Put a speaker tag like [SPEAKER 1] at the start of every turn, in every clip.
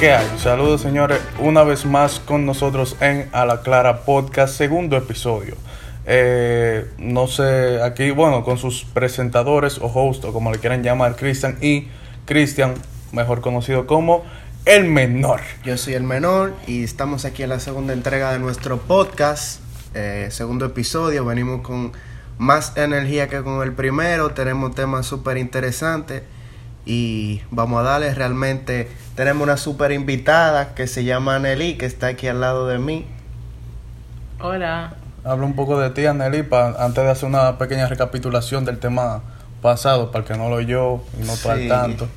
[SPEAKER 1] ¿Qué hay? Saludos señores, una vez más con nosotros en A la Clara Podcast, segundo episodio. Eh, no sé, aquí, bueno, con sus presentadores o host o como le quieran llamar, Cristian y Cristian, mejor conocido como el menor.
[SPEAKER 2] Yo soy el menor y estamos aquí en la segunda entrega de nuestro podcast, eh, segundo episodio. Venimos con más energía que con el primero, tenemos temas súper interesantes y vamos a darles realmente. Tenemos una súper invitada que se llama Nelly, que está aquí al lado de mí.
[SPEAKER 3] Hola.
[SPEAKER 1] Habla un poco de ti, Anneli, pa- antes de hacer una pequeña recapitulación del tema pasado, para el que no lo oyó y no está al
[SPEAKER 2] Sí.
[SPEAKER 1] tanto.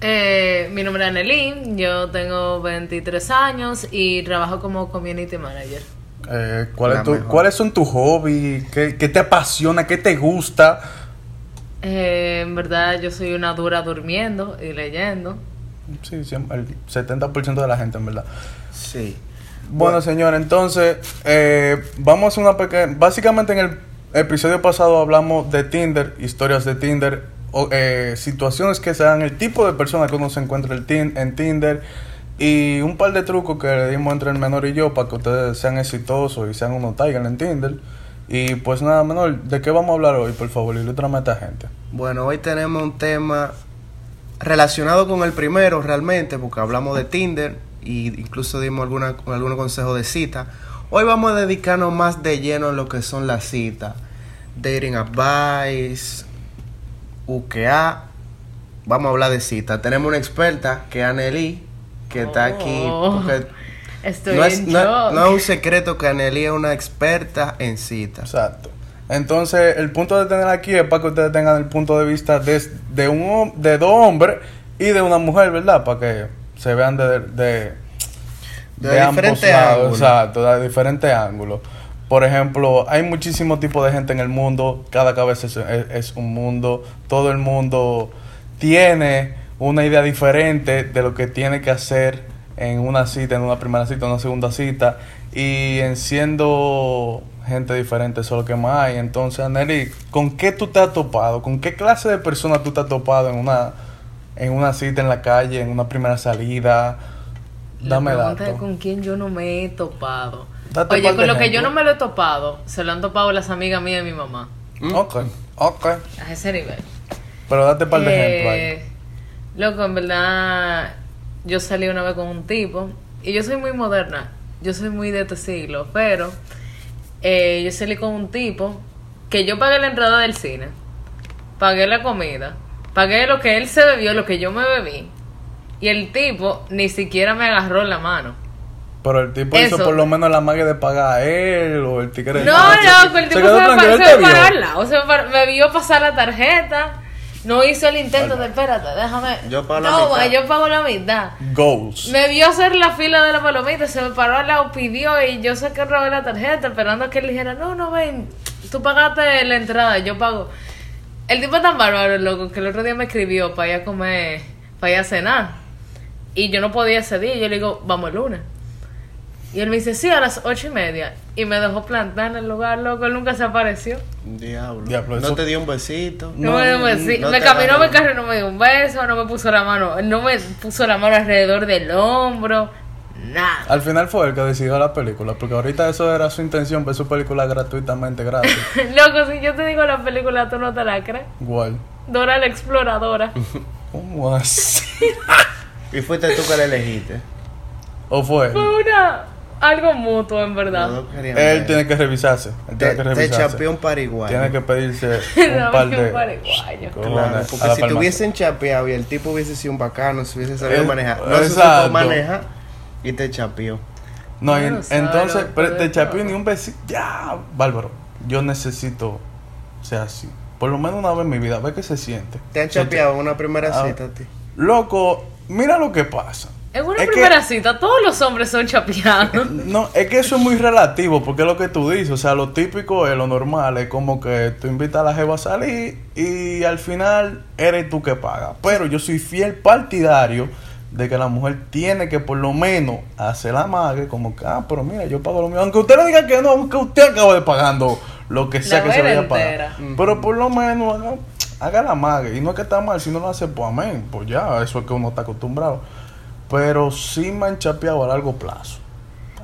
[SPEAKER 3] Eh, mi nombre es Annelín, yo tengo 23 años y trabajo como community manager.
[SPEAKER 1] Eh, ¿cuál es tu-. ¿Cuáles son tus hobbies? ¿Qué, qué te apasiona? ¿Qué te gusta?
[SPEAKER 3] Eh, en verdad yo soy una dura durmiendo y leyendo.
[SPEAKER 1] Sí, siempre- el 70% de la gente, en verdad.
[SPEAKER 2] Sí.
[SPEAKER 1] Bueno, señor, entonces eh, vamos a hacer una pequeña... Básicamente en el episodio pasado hablamos de Tinder, historias de Tinder, o, eh, situaciones que se dan, el tipo de personas que uno se encuentra el tin- en Tinder y un par de trucos que le dimos entre el menor y yo para que ustedes sean exitosos y sean unos Tiger en Tinder. Y pues nada, menor, ¿de qué vamos a hablar hoy? Por favor, ilústrame a esta gente.
[SPEAKER 2] Bueno, hoy tenemos un tema relacionado con el primero realmente, porque hablamos de Tinder y incluso dimos alguna, algunos consejos de cita. Hoy vamos a dedicarnos más de lleno a lo que son las citas. Dating advice, UKA. Vamos a hablar de citas. Tenemos una experta que es Anneli, que está aquí.
[SPEAKER 3] Oh,
[SPEAKER 2] porque
[SPEAKER 3] Estoy
[SPEAKER 2] no, es,
[SPEAKER 3] en
[SPEAKER 2] no-
[SPEAKER 3] shock.
[SPEAKER 2] no es un secreto que Anneli es una experta en citas.
[SPEAKER 1] Exacto. Entonces, el punto de tener aquí es para que ustedes tengan el punto de vista de, de, un, de dos hombres y de una mujer, ¿verdad? Para que se vean de, de,
[SPEAKER 2] De diferentes ángulos.
[SPEAKER 1] Exacto, de diferentes ángulos. Por ejemplo, hay muchísimos tipos de gente en el mundo, cada cabeza es, es- es un mundo, todo el mundo tiene una idea diferente de lo que tiene que hacer en una cita, en una primera cita, en una segunda cita, y en siendo gente diferente, eso es lo que más hay. Entonces, Anneli, ¿con qué tú te has topado? ¿Con qué clase de persona tú te has topado en una, en una cita en la calle, en una primera salida?
[SPEAKER 3] La
[SPEAKER 1] Dame
[SPEAKER 3] es
[SPEAKER 1] datos.
[SPEAKER 3] con quién yo no me he topado.
[SPEAKER 1] Date
[SPEAKER 3] Oye, con lo que yo no me lo he topado, se lo han topado las amigas mías y mi mamá.
[SPEAKER 1] Ok, ok.
[SPEAKER 3] A ese nivel.
[SPEAKER 1] Pero date un par de ejemplos ahí.
[SPEAKER 3] Eh, Loco, en verdad, yo salí una vez con un tipo y yo soy muy moderna, yo soy muy de este siglo, pero eh, yo salí con un tipo que yo pagué la entrada del cine, pagué la comida, pagué lo que él se bebió, lo que yo me bebí, y el tipo ni siquiera me agarró la mano.
[SPEAKER 1] Pero el tipo hizo por lo menos la magia de pagar a él o el tigre.
[SPEAKER 3] No, no, el tipo se me, se me paró al lado, se me, paró- me vio pasar la tarjeta, no hizo el intento de, espérate, déjame.
[SPEAKER 2] Yo pago la
[SPEAKER 3] no,
[SPEAKER 2] mitad.
[SPEAKER 3] yo pago la mitad.
[SPEAKER 1] Goals.
[SPEAKER 3] Me vio hacer la fila de la palomita, se me paró al lado, pidió y yo saqué otra vez la tarjeta esperando a que él dijera, no, no, ven, tú pagaste la entrada, yo pago. El tipo es tan bárbaro, loco, que el otro día me escribió para ir a comer, para ir a cenar. Y yo no podía ese día, yo le digo, vamos el lunes. Y él me dice, sí, a las ocho y media. Y me dejó plantar en el lugar, loco, él nunca se apareció.
[SPEAKER 2] Diablo.
[SPEAKER 1] Diablo,
[SPEAKER 2] no
[SPEAKER 1] eso-
[SPEAKER 2] te dio un besito.
[SPEAKER 3] No,
[SPEAKER 1] No,
[SPEAKER 3] me, dio un besi-
[SPEAKER 2] no
[SPEAKER 3] me caminó mi carro y no me dio un beso, no me puso la mano, no me puso la mano alrededor del hombro, nada.
[SPEAKER 1] Al final fue el que decidió la película, porque ahorita eso era su intención, ver su película gratuitamente gratis.
[SPEAKER 3] Loco, si yo te digo la película, tú no te la crees.
[SPEAKER 1] Igual.
[SPEAKER 3] Dora la exploradora.
[SPEAKER 1] ¿Cómo así?
[SPEAKER 2] Y fuiste tú que la elegiste.
[SPEAKER 1] ¿O fue?
[SPEAKER 3] Fue una. Algo mutuo, en verdad.
[SPEAKER 1] Él tiene que revisarse. Él tiene
[SPEAKER 2] Te,
[SPEAKER 1] que
[SPEAKER 2] te
[SPEAKER 1] revisarse.
[SPEAKER 2] chapeó un pariguayo.
[SPEAKER 1] Tiene que pedirse
[SPEAKER 3] No,
[SPEAKER 1] un par de.
[SPEAKER 3] pariguayo.
[SPEAKER 2] Claro, porque si te hubiesen chapeado y el tipo hubiese sido un bacano, se hubiese sabido
[SPEAKER 1] Eh,
[SPEAKER 2] manejar. No se supo manejar y te chapeó.
[SPEAKER 1] No, entonces, pero te chapeó ni un besito. Ya, bárbaro. Yo necesito ser así. Por lo menos una vez en mi vida, a ver qué se siente.
[SPEAKER 2] ¿Te han chapeado en una primera
[SPEAKER 1] Ah.
[SPEAKER 2] cita a ti?
[SPEAKER 1] Loco, mira lo que pasa.
[SPEAKER 3] En una
[SPEAKER 1] Es que-
[SPEAKER 3] primera cita, todos los hombres son chapeados.
[SPEAKER 1] No, es que eso es muy relativo, porque es lo que tú dices. O sea, lo típico es lo normal, es como que tú invitas a la jeva a salir y al final eres tú que pagas. Pero yo soy fiel partidario de que la mujer tiene que por lo menos hacer la mague, como que, ah, pero mira, yo pago lo mío. Aunque usted no diga que no, aunque usted acabe pagando lo que sea
[SPEAKER 3] La
[SPEAKER 1] que se vaya a pagar. Pero por lo menos haga, haga la mague. Y no es que está mal, si no lo hace, pues amén. Pues ya, eso es que uno está acostumbrado. Pero sí me han chapeado a largo plazo.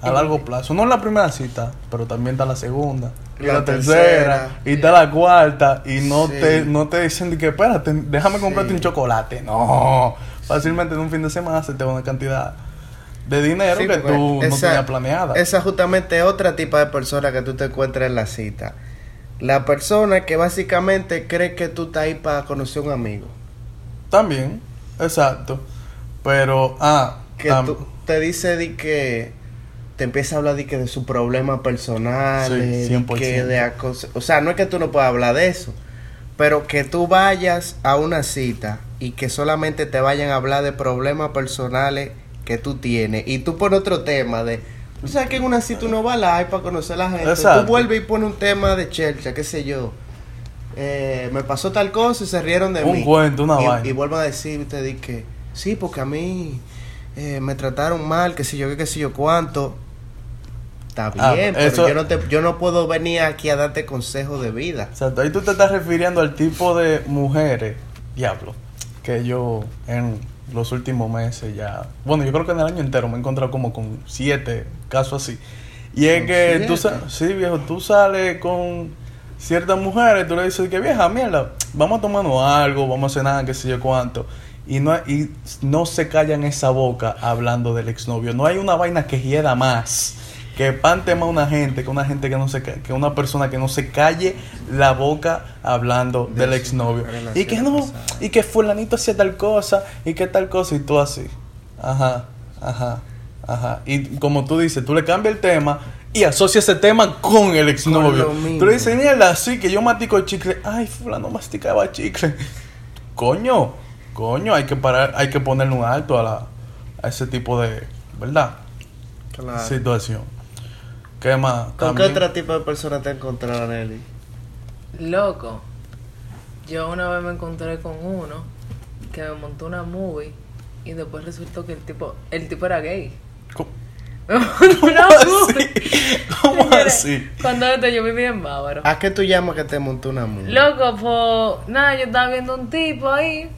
[SPEAKER 1] A largo plazo. No en la primera cita, pero también está la segunda. Y la,
[SPEAKER 2] La
[SPEAKER 1] tercera,
[SPEAKER 2] tercera.
[SPEAKER 1] y está la cuarta, y no
[SPEAKER 2] Sí.
[SPEAKER 1] te no te dicen que espérate, déjame comprarte
[SPEAKER 2] Sí.
[SPEAKER 1] un chocolate. No, fácilmente en un fin de semana se te va una cantidad de dinero
[SPEAKER 2] Sí,
[SPEAKER 1] que tú no
[SPEAKER 2] esa-
[SPEAKER 1] tenías planeada.
[SPEAKER 2] Esa es justamente otra tipo de persona que tú te encuentras en la cita. La persona que básicamente cree que tú estás ahí para conocer un amigo.
[SPEAKER 1] También, exacto. Pero, ah,
[SPEAKER 2] Que tú te dice de que te empieza a hablar de que de sus problemas personales,
[SPEAKER 1] Sí,
[SPEAKER 2] de
[SPEAKER 1] 100%.
[SPEAKER 2] que de o sea, no es que tú no puedas hablar de eso, pero que tú vayas a una cita y que solamente te vayan a hablar de problemas personales que tú tienes y tú pones otro tema de o sea que en una cita uno va live para conocer a la gente,
[SPEAKER 1] Exacto.
[SPEAKER 2] tú vuelves y pones un tema de chelcha, qué sé yo. Eh, me pasó tal cosa y se rieron de
[SPEAKER 1] Un
[SPEAKER 2] mí.
[SPEAKER 1] cuento, una
[SPEAKER 2] y,
[SPEAKER 1] vaina.
[SPEAKER 2] y vuelvo a decir, usted di que sí, porque a mí eh, me trataron mal, que si yo qué, que si yo cuánto. Está
[SPEAKER 1] Ah,
[SPEAKER 2] bien, pero yo no te, yo no puedo venir aquí a darte consejos de vida.
[SPEAKER 1] Exacto, ahí tú te estás refiriendo al tipo de mujeres, diablo, que yo en los últimos meses ya, bueno, yo creo que en el año entero me he encontrado como con siete casos así. Y es
[SPEAKER 2] ¿Con
[SPEAKER 1] que tú
[SPEAKER 2] siete?
[SPEAKER 1] sa- sí, viejo, tú sales con ciertas mujeres, tú le dices que vieja, mierda, vamos a tomarnos algo, vamos a cenar, qué sé yo cuánto. Y no, y no se callan esa boca hablando del exnovio. No hay una vaina que hieda más que pante más una gente que una gente que no se que una persona que no se calle la boca hablando
[SPEAKER 2] De
[SPEAKER 1] del exnovio y que no
[SPEAKER 2] pasada.
[SPEAKER 1] y que fulanito hacía tal cosa y que tal cosa y tú así ajá ajá ajá y como tú dices tú le cambias el tema y asocia ese tema con el exnovio
[SPEAKER 2] mismo.
[SPEAKER 1] tú le dices mierda así que yo mastico chicle ay fulano masticaba chicle coño coño hay que parar hay que ponerle un alto a la a ese tipo de verdad
[SPEAKER 2] Claro.
[SPEAKER 1] situación ¿Qué más?
[SPEAKER 2] ¿Con
[SPEAKER 1] También-
[SPEAKER 2] qué otro tipo de persona te encontraron, Nelly?
[SPEAKER 3] Loco, yo una vez me encontré con uno que me montó una movie y después resultó que el tipo, el tipo era gay.
[SPEAKER 1] ¿Cómo,
[SPEAKER 3] Me montó una
[SPEAKER 1] así?
[SPEAKER 3] movie.
[SPEAKER 1] ¿Cómo
[SPEAKER 3] Señores,
[SPEAKER 1] así?
[SPEAKER 3] Cuando esto yo vivía en Bávaro.
[SPEAKER 2] ¿A qué tú llamas que te montó una mujer?
[SPEAKER 3] Loco, pues nada, yo estaba viendo un tipo ahí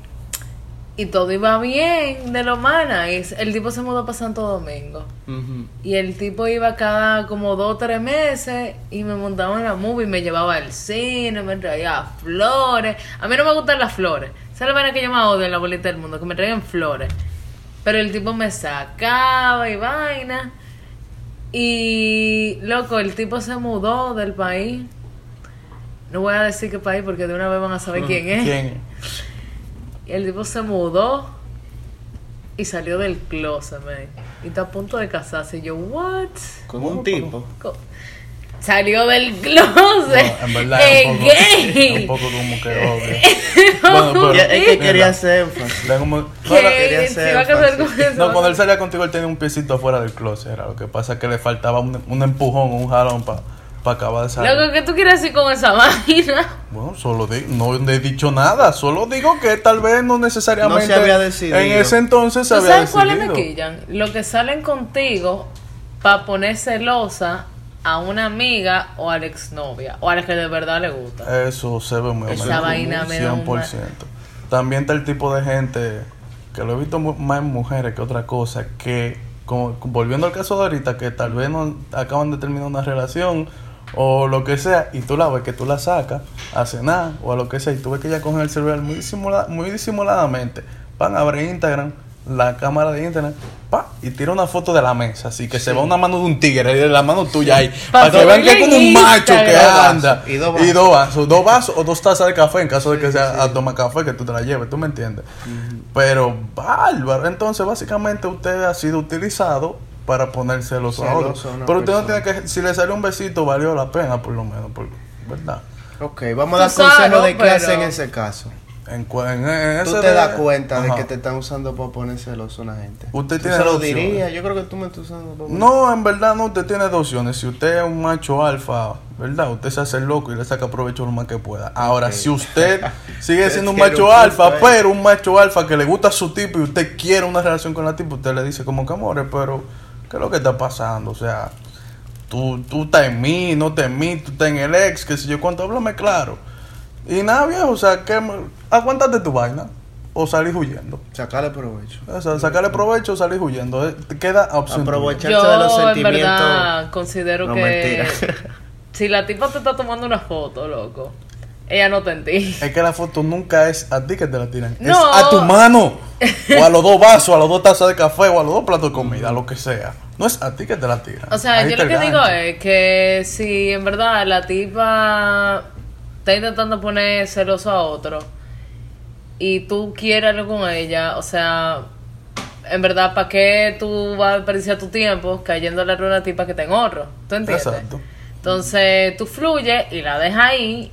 [SPEAKER 3] y todo iba bien de lo mana. Y el tipo se mudó para Santo Domingo. Y el tipo iba cada como dos o tres meses y me montaba en la movie, me llevaba al cine, me traía flores. A mí no me gustan las flores. ¿Sabes la vaina que yo más odio en la bolita del mundo? Que me traigan flores. Pero el tipo me sacaba y vaina. Y, loco, el tipo se mudó del país. No voy a decir qué país porque de una vez van a saber quién es.
[SPEAKER 1] ¿Quién?
[SPEAKER 3] Y el tipo se mudó y salió del closet, man. Y está a punto de casarse. Y yo, ¿what?
[SPEAKER 2] Con un tipo.
[SPEAKER 3] Salió del closet.
[SPEAKER 1] No, en verdad
[SPEAKER 3] es
[SPEAKER 1] un poco,
[SPEAKER 3] gay.
[SPEAKER 1] un poco como que obvio. bueno, pero,
[SPEAKER 2] Ya, es que quería hacer énfasis.
[SPEAKER 1] como-
[SPEAKER 2] quería hacer
[SPEAKER 3] iba a casar
[SPEAKER 2] énfasis.
[SPEAKER 3] con eso.
[SPEAKER 1] no, cuando él salía contigo, él tenía un piecito afuera del closet. Era lo que pasa es que le faltaba un, un empujón, un jalón para acabar de salir.
[SPEAKER 3] Loco, ¿qué tú quieres decir con esa vaina?
[SPEAKER 1] Bueno, solo no he dicho nada, solo digo que tal vez no necesariamente
[SPEAKER 2] No se había decidido.
[SPEAKER 1] en ese entonces se
[SPEAKER 3] ¿Tú
[SPEAKER 1] había
[SPEAKER 3] sabes cuáles me quillan? Los que salen contigo para poner celosa a una amiga o a la exnovia o a la que de verdad le gusta.
[SPEAKER 1] Eso se ve muy
[SPEAKER 2] Esa
[SPEAKER 3] vaina
[SPEAKER 1] común,
[SPEAKER 3] me da un
[SPEAKER 1] 100%. También está el tipo de gente que lo he visto más en mujeres que otra cosa, que como, volviendo al caso de ahorita, que tal vez no acaban de terminar una relación o lo que sea, y tú la ves que tú la sacas a cenar o a lo que sea, y tú ves que ella coge el celular muy, disimula- muy disimuladamente, van a abrir Instagram, la cámara de Internet, pa, y tira una foto de la mesa, así que se va una mano de un tigre de la mano tuya ahí, para que vean que es como un macho que
[SPEAKER 3] Instagram.
[SPEAKER 1] anda.
[SPEAKER 2] Y dos
[SPEAKER 1] Y dos vasos, dos vasos o dos tazas de café en caso de que sea a tomar café que tú te la lleves, ¿tú me entiendes? Pero bárbaro, entonces básicamente usted ha sido utilizado para poner celos a Pero usted no
[SPEAKER 2] persona.
[SPEAKER 1] tiene que, si le sale un besito, valió la pena por lo menos, por, ¿verdad?
[SPEAKER 2] Ok, vamos a dar
[SPEAKER 3] Tú sabes,
[SPEAKER 2] consejo de qué
[SPEAKER 3] pero-
[SPEAKER 2] hacer en ese caso.
[SPEAKER 1] En, en- en
[SPEAKER 2] Tú te
[SPEAKER 1] de-
[SPEAKER 2] das cuenta de que te están usando para poner celoso a una gente.
[SPEAKER 1] Usted
[SPEAKER 2] Tú
[SPEAKER 1] tiene
[SPEAKER 2] se lo
[SPEAKER 1] dos opciones.
[SPEAKER 2] diría, yo creo que tú me estás usando para poner-
[SPEAKER 1] No, en verdad no, usted tiene dos opciones. Si usted es un macho alfa, ¿verdad? Usted se hace el loco y le saca provecho lo más que pueda. Ahora, si usted sigue siendo un macho alfa, pero un macho alfa que le gusta a su tipo y usted quiere una relación con la tipo, usted le dice como que amores, pero ¿qué es lo que está pasando? O sea, tú, tú estás en mí, no estás en mí, tú estás en el ex, qué sé yo cuánto, háblame claro. Y nada, viejo, o sea, que aguántate tu vaina. o salir huyendo.
[SPEAKER 2] Sacarle provecho.
[SPEAKER 1] O sea, sacarle provecho o salir huyendo. Eh, Queda opción. tuya.
[SPEAKER 2] Aprovecharse
[SPEAKER 3] Yo,
[SPEAKER 2] de los
[SPEAKER 3] en
[SPEAKER 2] sentimientos.
[SPEAKER 3] verdad, considero
[SPEAKER 2] No,
[SPEAKER 3] que
[SPEAKER 2] mentira.
[SPEAKER 3] si la tipa te está tomando una foto, loco, ella no te entiende.
[SPEAKER 1] Es que la foto nunca es a ti que te la tiran.
[SPEAKER 3] No.
[SPEAKER 1] Es a tu mano. O a los dos vasos, a los dos tazas de café, o a los dos platos de comida, lo que sea. No es a ti que te la tiran.
[SPEAKER 3] O sea,
[SPEAKER 1] Ahí
[SPEAKER 3] yo lo que digo es que si en verdad la tipa está intentando poner celoso a otro y tú quieres algo con ella, o sea, en verdad, ¿para qué tú vas a desperdiciar tu tiempo cayéndole a una tipa que te ahorro? ¿Tú entiendes?
[SPEAKER 1] Exacto.
[SPEAKER 3] Entonces tú fluye y la dejas ahí.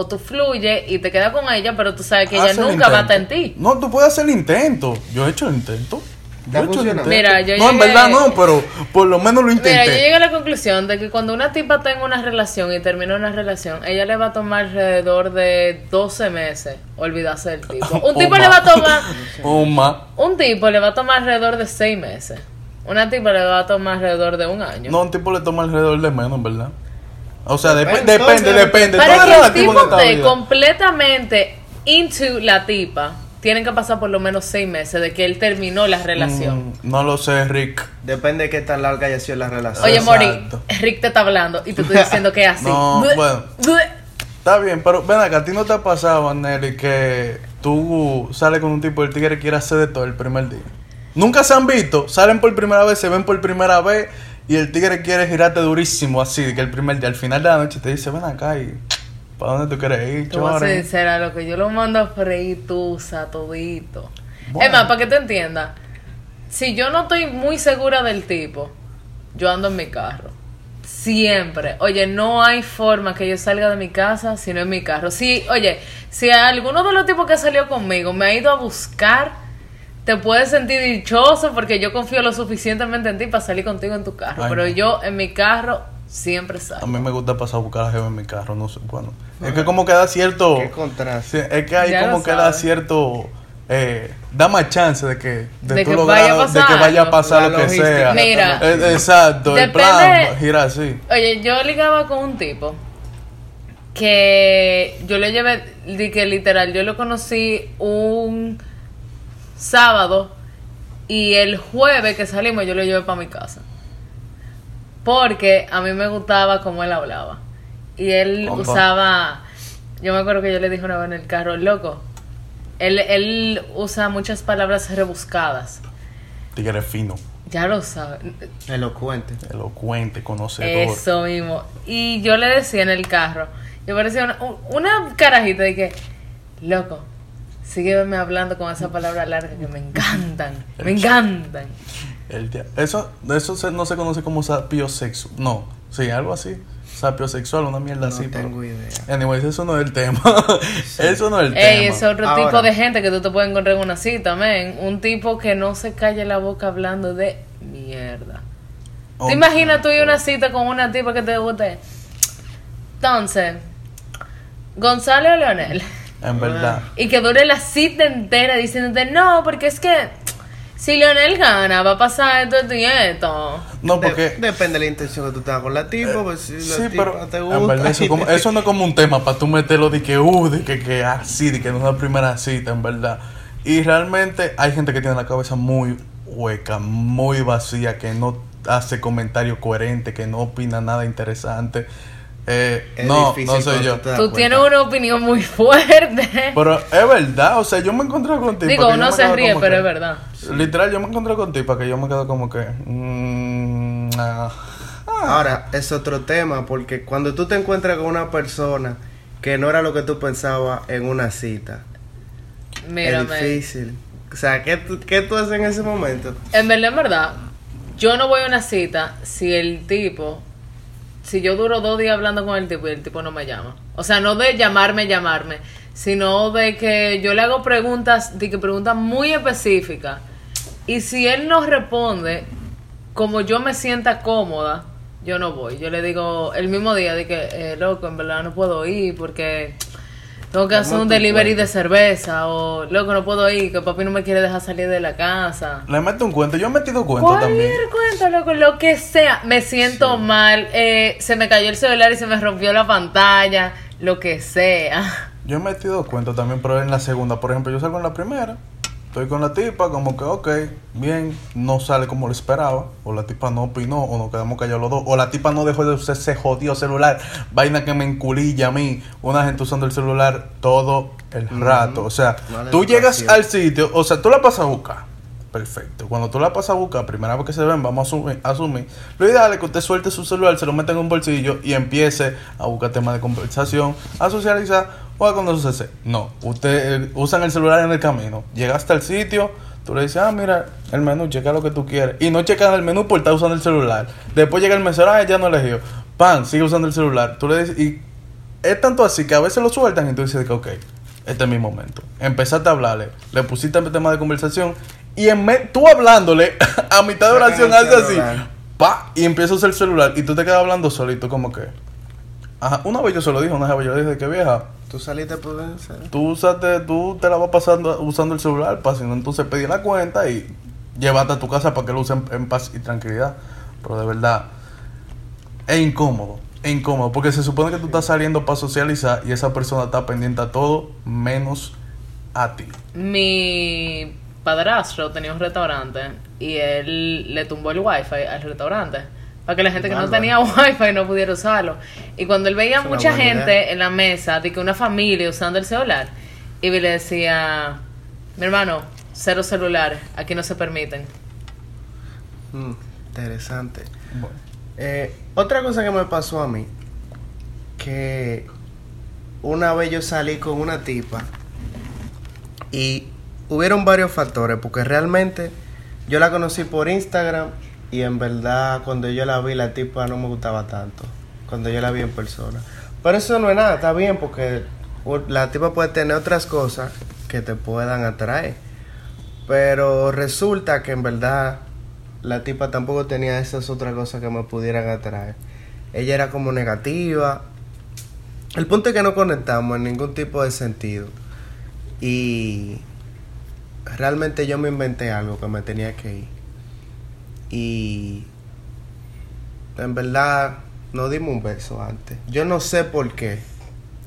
[SPEAKER 3] O tú fluye y te quedas con ella, pero tú sabes que ella
[SPEAKER 1] el
[SPEAKER 3] nunca va a estar en ti.
[SPEAKER 1] No, tú puedes hacer el intento. Yo he hecho el intento.
[SPEAKER 2] ¿Te
[SPEAKER 1] Yo he hecho el intento.
[SPEAKER 3] Mira, yo
[SPEAKER 1] no, en
[SPEAKER 3] llegué-
[SPEAKER 1] verdad no, pero por lo menos lo
[SPEAKER 3] Mira, yo
[SPEAKER 1] intenté.
[SPEAKER 3] llegué a la conclusión de que cuando una tipa tenga una relación y termina una relación, ella le va a tomar alrededor de 12 meses olvidarse del tipo. Un tipo le va a tomar,
[SPEAKER 1] O más.
[SPEAKER 3] un tipo le va a tomar alrededor de 6 meses. Una tipa le va a tomar alrededor de un año.
[SPEAKER 1] No, un tipo le toma alrededor de menos, en verdad. O sea, dep-
[SPEAKER 2] Depende,
[SPEAKER 1] depende, depende.
[SPEAKER 3] Para que el tipo esté completamente into la tipa, tienen que pasar por lo menos 6 meses de que él terminó la relación.
[SPEAKER 1] Mm, no lo sé, Rick.
[SPEAKER 2] Depende de qué tan larga haya sido la relación.
[SPEAKER 3] Oye, Mori. Rick te está hablando y te estoy diciendo que es así.
[SPEAKER 1] No, bueno. Está bien, pero ven acá, ¿a ti no te ha pasado, Nelly, que tú sales con un tipo y el tigre quiere hacer de todo el primer día? Nunca se han visto, salen por primera vez, se ven por primera vez y el tigre quiere girarte durísimo así, de que el primer día, al final de la noche te dice, ven acá y ¿para dónde tú quieres ir,
[SPEAKER 3] Te voy a sincera, lo que yo lo mando a freír tusa todito.
[SPEAKER 1] Bueno.
[SPEAKER 3] Es más, para que te entiendas, si yo no estoy muy segura del tipo, yo ando en mi carro. Siempre. Oye, no hay forma que yo salga de mi casa si no en mi carro. Si, oye, si alguno de los tipos que salió conmigo me ha ido a buscar, te puedes sentir dichoso porque yo confío lo suficientemente en ti para salir contigo en tu carro.
[SPEAKER 1] Ay,
[SPEAKER 3] Pero
[SPEAKER 1] no.
[SPEAKER 3] yo en mi carro siempre
[SPEAKER 1] A
[SPEAKER 3] salgo.
[SPEAKER 1] mí me gusta pasar a buscar a Jeva en mi carro, no sé, bueno. Es que como que da cierto...
[SPEAKER 2] Qué contraste.
[SPEAKER 1] Es que
[SPEAKER 3] Ya
[SPEAKER 1] como
[SPEAKER 3] lo
[SPEAKER 1] que da
[SPEAKER 3] sabes.
[SPEAKER 1] cierto... Eh, da más chance de que, de,
[SPEAKER 3] De
[SPEAKER 1] tú
[SPEAKER 3] que vaya a
[SPEAKER 1] de
[SPEAKER 3] pasar
[SPEAKER 1] que vaya a pasar
[SPEAKER 2] La
[SPEAKER 1] lo que sea.
[SPEAKER 3] Mira.
[SPEAKER 1] Eh, exacto, el plan gira así.
[SPEAKER 3] Oye, yo ligaba con un tipo que yo le llevé, di que literal, yo lo conocí un sábado y el jueves que salimos yo lo llevé para mi casa. Porque a mí me gustaba cómo él hablaba. Y él
[SPEAKER 1] Compa.
[SPEAKER 3] usaba, yo me acuerdo que yo le dije una vez en el carro, loco, él, él usa muchas palabras rebuscadas.
[SPEAKER 1] Tigre fino,
[SPEAKER 3] Ya lo sabes.
[SPEAKER 2] Elocuente.
[SPEAKER 1] elocuente, conocedor.
[SPEAKER 3] Eso mismo. Y yo le decía en el carro, yo parecía una, un- una carajita de que, loco, sígueme hablando con esa palabra larga que me encantan, me encantan.
[SPEAKER 1] El eso eso se- no se conoce como sapiosexual. No, sí, algo así. Sapiosexual, una mierda
[SPEAKER 2] No
[SPEAKER 1] así. pero-
[SPEAKER 2] tengo idea.
[SPEAKER 1] Anyways, eso no es el tema. eso no es el
[SPEAKER 3] Ey,
[SPEAKER 1] tema.
[SPEAKER 3] ese otro
[SPEAKER 2] Ahora.
[SPEAKER 3] tipo de gente que tú te puedes encontrar en una cita, men. Un tipo que no se calle la boca hablando de mierda.
[SPEAKER 1] Oh,
[SPEAKER 3] ¿Te imaginas tú ir a una cita con una tipa que te guste? Entonces, Gonzalo o Leonel.
[SPEAKER 1] En verdad.
[SPEAKER 3] Y que dure la cita entera diciéndote, no, porque es que si Leonel gana, va a pasar esto, esto y esto.
[SPEAKER 1] No,
[SPEAKER 2] De-
[SPEAKER 1] porque.
[SPEAKER 2] depende de la intención que tú tengas con la tipa, pues si la
[SPEAKER 1] Sí,
[SPEAKER 2] tipa
[SPEAKER 1] pero
[SPEAKER 2] te
[SPEAKER 1] en
[SPEAKER 2] gusta.
[SPEAKER 1] verdad eso, como- eso no es como un tema para tú meterlo de que, uh, de que, que así, de que no es la primera cita, en verdad. Y realmente hay gente que tiene la cabeza muy hueca, muy vacía, que no hace comentarios coherentes, que no opina nada interesante. Eh,
[SPEAKER 2] Es
[SPEAKER 1] no,
[SPEAKER 2] difícil
[SPEAKER 1] no soy yo.
[SPEAKER 2] tú
[SPEAKER 3] tienes una opinión muy fuerte.
[SPEAKER 1] Pero es verdad, o sea, yo me encontré contigo.
[SPEAKER 3] Digo, uno se ríe, pero es verdad.
[SPEAKER 1] Literal, yo me encontré contigo que yo me quedo como que. mm, ah, ah.
[SPEAKER 2] Ahora, es otro tema, porque cuando tú te encuentras con una persona que no era lo que tú pensabas en una cita,
[SPEAKER 3] Mírame.
[SPEAKER 2] es difícil. O sea, ¿qué, tú- ¿qué tú haces en ese momento?
[SPEAKER 3] En verdad, en verdad, yo no voy a una cita si el tipo, si yo duro dos días hablando con el tipo y el tipo no me llama. O sea, no de llamarme, llamarme, sino de que yo le hago preguntas, de que preguntas muy específicas. Y si él no responde como yo me sienta cómoda, yo no voy. Yo le digo el mismo día de que, eh, loco, en verdad no puedo ir porque tengo que hacer un delivery
[SPEAKER 2] cuenta.
[SPEAKER 3] de cerveza o, loco, no puedo ir, que papi no me quiere dejar salir de la casa.
[SPEAKER 1] Le meto un cuento, yo he metido cuento también.
[SPEAKER 3] Cualquier cuento, loco, lo que sea. Me siento mal, eh, se me cayó el celular y se me rompió la pantalla, lo que sea.
[SPEAKER 1] Yo he metido cuenta también, pero en la segunda, por ejemplo, yo salgo en la primera, estoy con la tipa, como que, ok, bien, no sale como lo esperaba, o la tipa no opinó, o nos quedamos callados los dos, o la tipa no dejó de usar ese jodido celular, vaina que me enculilla a mí, una gente usando el celular todo el rato, o sea,
[SPEAKER 2] Mala
[SPEAKER 1] tú llegas al sitio, o sea, tú la pasas a buscar. Perfecto. Cuando tú la pasas a buscar, primera vez que se ven, vamos a asumir, asumir. Lo ideal es que usted suelte su celular, se lo meta en un bolsillo y empiece a buscar temas de conversación, a socializar o a conocerse. No, usted eh, usan el celular en el camino. Llega hasta el sitio, tú le dices, ah, mira, el menú, checa lo que tú quieres. Y no checan el menú por estar usando el celular. Después llega el mesero, ah, ya no eligió. Pan, sigue usando el celular. Tú le dices, y es tanto así que a veces lo sueltan y tú dices ok, este es mi momento. Empezaste a hablarle, le pusiste el tema de conversación y en tú hablándole a mitad de oración hace así, pa, y empieza a usar el celular y tú te quedas hablando solito como que... Ajá, una vez yo se lo dije, una vez yo le dije que vieja,
[SPEAKER 2] Tú saliste por vencer.
[SPEAKER 1] tú, usaste, tú te la vas pasando usando el celular para si no entonces pedir la cuenta y llévate a tu casa para que lo usen en paz y tranquilidad. Pero de verdad, es incómodo, es incómodo, porque se supone que tú estás saliendo para socializar y esa persona está pendiente a todo menos a ti.
[SPEAKER 3] Mi padrastro tenía un restaurante y él le tumbó el wifi al restaurante para que la gente que no tenía wifi no pudiera usarlo. Y cuando él veía
[SPEAKER 2] Es
[SPEAKER 3] mucha gente
[SPEAKER 2] idea.
[SPEAKER 3] en la mesa, de que una familia usando el celular, y le decía, mi hermano, cero celulares, aquí no se permiten.
[SPEAKER 2] Mm, interesante.
[SPEAKER 1] Bueno,
[SPEAKER 2] Eh, otra cosa que me pasó a mí, que una vez yo salí con una tipa y hubieron varios factores, porque realmente yo la conocí por Instagram y en verdad cuando yo la vi la tipa no me gustaba tanto, cuando yo la vi en persona. Pero eso no es nada, está bien porque la tipa puede tener otras cosas que te puedan atraer. Pero resulta que en verdad la tipa tampoco tenía esas otras cosas que me pudieran atraer. Ella era como negativa. El punto es que no conectamos en ningún tipo de sentido. Y realmente yo me inventé algo que me tenía que ir. Y en verdad no dimos un beso antes. Yo no sé por qué.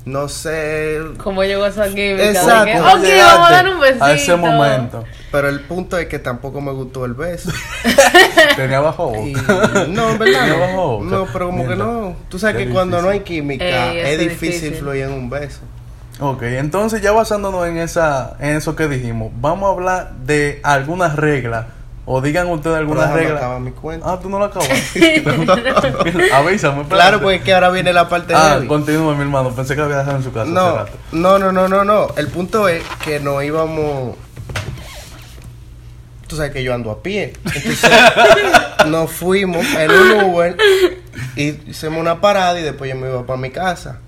[SPEAKER 2] No sé.
[SPEAKER 3] ¿Cómo llegó esa química?
[SPEAKER 2] Exacto.
[SPEAKER 3] De que,
[SPEAKER 2] ¿Cómo
[SPEAKER 3] ok,
[SPEAKER 2] llegaste
[SPEAKER 3] vamos a dar un besito.
[SPEAKER 1] a ese momento
[SPEAKER 2] Pero el punto es que tampoco me gustó el beso.
[SPEAKER 1] tenía bajo
[SPEAKER 2] Y-
[SPEAKER 1] boca.
[SPEAKER 2] no, en verdad
[SPEAKER 1] Tenía
[SPEAKER 2] no.
[SPEAKER 1] bajo boca.
[SPEAKER 2] No, pero como que no. Tú sabes
[SPEAKER 1] Qué
[SPEAKER 2] que cuando no hay química
[SPEAKER 3] Ey,
[SPEAKER 2] es
[SPEAKER 3] eso es
[SPEAKER 2] difícil
[SPEAKER 3] difícil.
[SPEAKER 2] fluir en un beso.
[SPEAKER 1] Ok, entonces ya basándonos en esa en eso que dijimos, vamos a hablar de algunas reglas o digan ustedes algunas
[SPEAKER 2] déjame
[SPEAKER 1] reglas.
[SPEAKER 2] acabar mi cuento.
[SPEAKER 1] Ah, tú no lo acabas. Avísame.
[SPEAKER 2] Claro, porque es que ahora viene la parte
[SPEAKER 1] Ah,
[SPEAKER 2] heavy.
[SPEAKER 1] continúa, mi hermano. Pensé que lo había dejado en su casa hace
[SPEAKER 2] No,
[SPEAKER 1] rato.
[SPEAKER 2] no, no, no, no, no. El punto es que nos íbamos. Tú sabes que yo ando a pie. Entonces, nos fuimos en un Uber y hicimos una parada y después yo me iba para mi casa.